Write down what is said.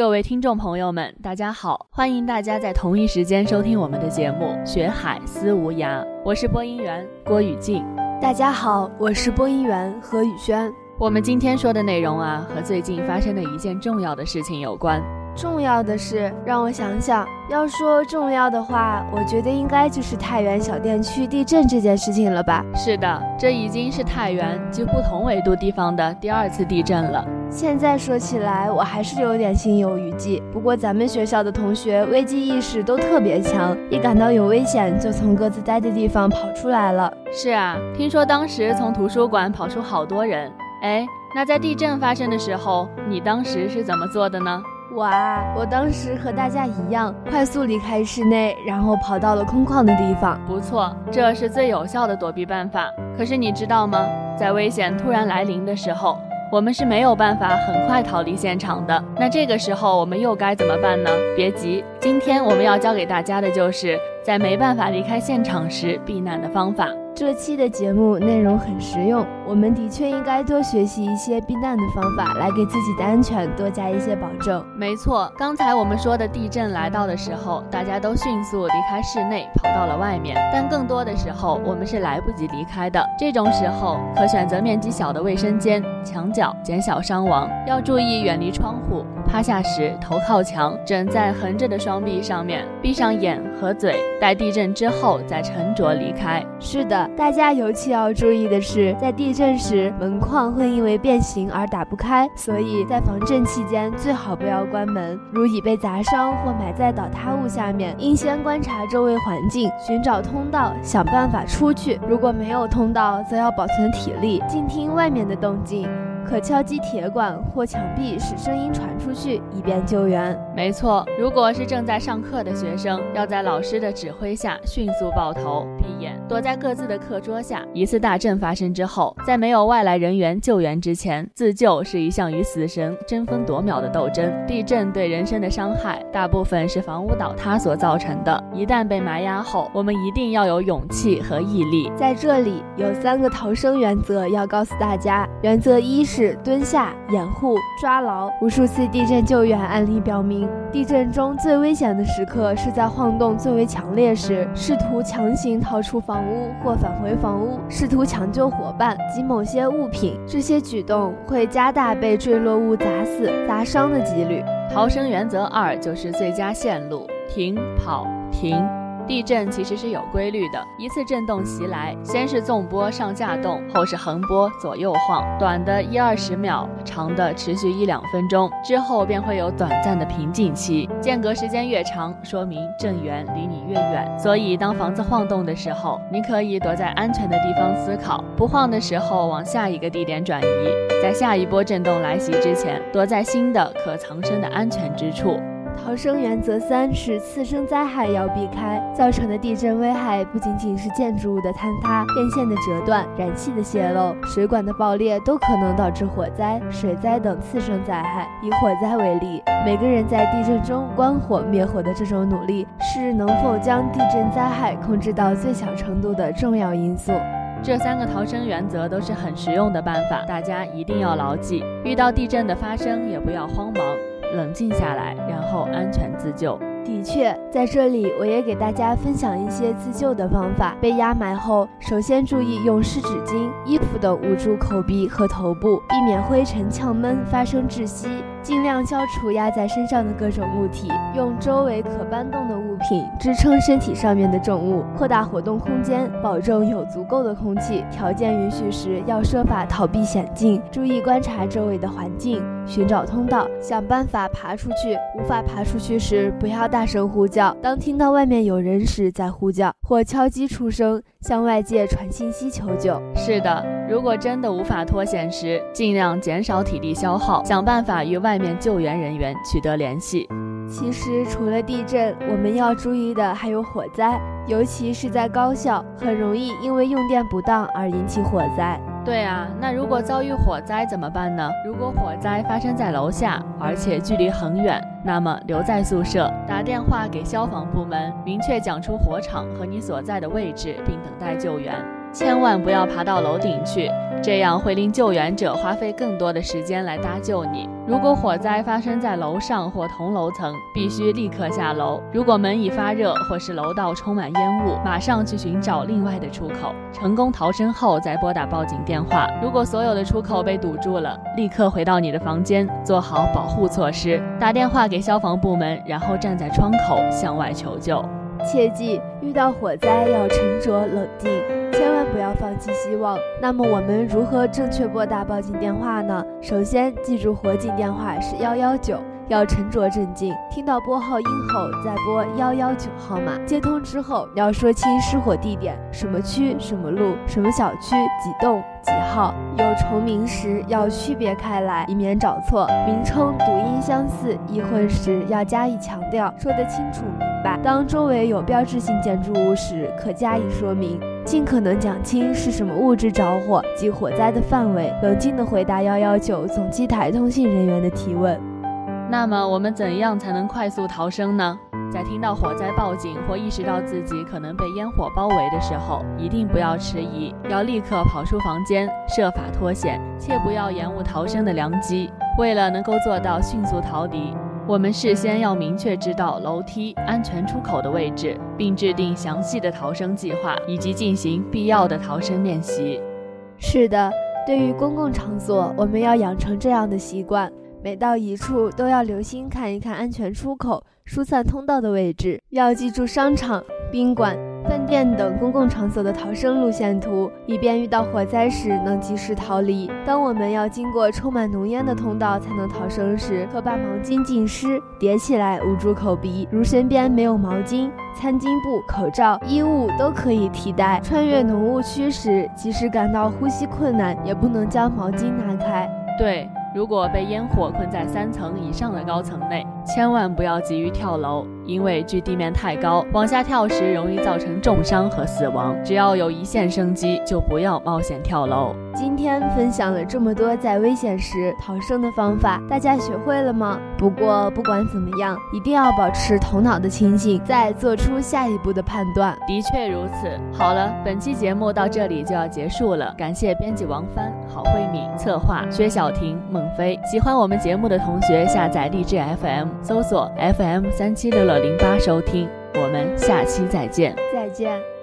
各位听众朋友们，大家好！欢迎大家在同一时间收听我们的节目《学海思无涯》，我是播音员郭雨静。大家好，我是播音员何宇轩。我们今天说的内容啊，和最近发生的一件重要的事情有关。重要的是，让我想想，要说重要的话，我觉得应该就是太原小店区地震这件事情了吧？是的，这已经是太原几乎同纬度地方的第二次地震了。现在说起来，我还是有点心有余悸。不过咱们学校的同学危机意识都特别强，一感到有危险就从各自待的地方跑出来了。是啊，听说当时从图书馆跑出好多人。哎，那在地震发生的时候，你当时是怎么做的呢？我啊，我当时和大家一样，快速离开室内，然后跑到了空旷的地方。不错，这是最有效的躲避办法。可是你知道吗？在危险突然来临的时候。我们是没有办法很快逃离现场的。那这个时候我们又该怎么办呢？别急，今天我们要教给大家的就是在没办法离开现场时避难的方法。这期的节目内容很实用，我们的确应该多学习一些避难的方法，来给自己的安全多加一些保证。没错，刚才我们说的地震来到的时候，大家都迅速离开室内，跑到了外面。但更多的时候，我们是来不及离开的。这种时候，可选择面积小的卫生间、墙角，减小伤亡。要注意远离窗户。趴下时，头靠墙，枕在横着的双臂上面，闭上眼和嘴，待地震之后再沉着离开。是的，大家尤其要注意的是，在地震时门框会因为变形而打不开，所以在防震期间最好不要关门。如已被砸伤或埋在倒塌物下面，应先观察周围环境，寻找通道，想办法出去。如果没有通道，则要保存体力，静听外面的动静。可敲击铁管或墙壁，使声音传出去，以便救援。没错，如果是正在上课的学生，要在老师的指挥下迅速抱头、闭眼，躲在各自的课桌下。一次大震发生之后，在没有外来人员救援之前，自救是一项与死神争分夺秒的斗争。地震对人身的伤害，大部分是房屋倒塌所造成的。一旦被埋压后，我们一定要有勇气和毅力。在这里，有三个逃生原则要告诉大家。原则一是。蹲下、掩护、抓牢。无数次地震救援案例表明，地震中最危险的时刻是在晃动最为强烈时，试图强行逃出房屋或返回房屋，试图抢救伙伴及某些物品。这些举动会加大被坠落物砸死、砸伤的几率。逃生原则二就是最佳线路：停、跑、停。地震其实是有规律的，一次震动袭来，先是纵波上下动，后是横波左右晃，短的一二十秒，长的持续一两分钟，之后便会有短暂的平静期。间隔时间越长，说明震源离你越远。所以当房子晃动的时候，你可以躲在安全的地方思考；不晃的时候，往下一个地点转移，在下一波震动来袭之前，躲在新的可藏身的安全之处。逃生原则三是次生灾害要避开，造成的地震危害不仅仅是建筑物的坍塌、电线的折断、燃气的泄漏、水管的爆裂，都可能导致火灾、水灾等次生灾害。以火灾为例，每个人在地震中关火灭火的这种努力，是能否将地震灾害控制到最小程度的重要因素。这三个逃生原则都是很实用的办法，大家一定要牢记。遇到地震的发生，也不要慌忙。冷静下来，然后安全自救。的确，在这里我也给大家分享一些自救的方法。被压埋后，首先注意用湿纸巾、衣服等捂住口鼻和头部，避免灰尘呛闷发生窒息。尽量消除压在身上的各种物体，用周围可搬动的物品支撑身体上面的重物，扩大活动空间，保证有足够的空气。条件允许时，要设法逃避险境，注意观察周围的环境，寻找通道，想办法爬出去。无法爬出去时，不要大声呼叫，当听到外面有人时再呼叫，或敲击出声，向外界传信息求救。是的。如果真的无法脱险时，尽量减少体力消耗，想办法与外面救援人员取得联系。其实，除了地震，我们要注意的还有火灾，尤其是在高校，很容易因为用电不当而引起火灾。对啊，那如果遭遇火灾怎么办呢？如果火灾发生在楼下，而且距离很远，那么留在宿舍，打电话给消防部门，明确讲出火场和你所在的位置，并等待救援。千万不要爬到楼顶去。这样会令救援者花费更多的时间来搭救你。如果火灾发生在楼上或同楼层，必须立刻下楼。如果门已发热或是楼道充满烟雾，马上去寻找另外的出口。成功逃生后再拨打报警电话。如果所有的出口被堵住了，立刻回到你的房间，做好保护措施，打电话给消防部门，然后站在窗口向外求救。切记，遇到火灾要沉着冷静。千万不要放弃希望。那么我们如何正确拨打报警电话呢？首先记住火警电话是幺幺九，要沉着镇静。听到拨号音后再拨幺幺九号码。接通之后要说清失火地点，什么区、什么路、什么小区、几栋几号。有重名时要区别开来，以免找错。名称读音相似、易混时要加以强调，说得清楚当周围有标志性建筑物时，可加以说明。尽可能讲清是什么物质着火及火灾的范围，冷静地回答幺幺九总机台通信人员的提问。那么我们怎样才能快速逃生呢？在听到火灾报警或意识到自己可能被烟火包围的时候，一定不要迟疑，要立刻跑出房间，设法脱险，切不要延误逃生的良机。为了能够做到迅速逃离。我们事先要明确知道楼梯安全出口的位置，并制定详细的逃生计划，以及进行必要的逃生练习。是的，对于公共场所，我们要养成这样的习惯：每到一处都要留心看一看安全出口、疏散通道的位置，要记住商场、宾馆。店等公共场所的逃生路线图，以便遇到火灾时能及时逃离。当我们要经过充满浓烟的通道才能逃生时，可把毛巾浸湿叠起来捂住口鼻。如身边没有毛巾、餐巾布、口罩、衣物都可以替代。穿越浓雾区时，即使感到呼吸困难，也不能将毛巾拿开。对。如果被烟火困在三层以上的高层内，千万不要急于跳楼，因为距地面太高，往下跳时容易造成重伤和死亡。只要有一线生机，就不要冒险跳楼。今天分享了这么多在危险时逃生的方法，大家学会了吗？不过不管怎么样，一定要保持头脑的清醒，再做出下一步的判断。的确如此。好了，本期节目到这里就要结束了，感谢编辑王帆、郝慧敏，策划薛晓婷。孟非喜欢我们节目的同学，下载荔枝 FM，搜索 FM 三七六六零八收听。我们下期再见，再见。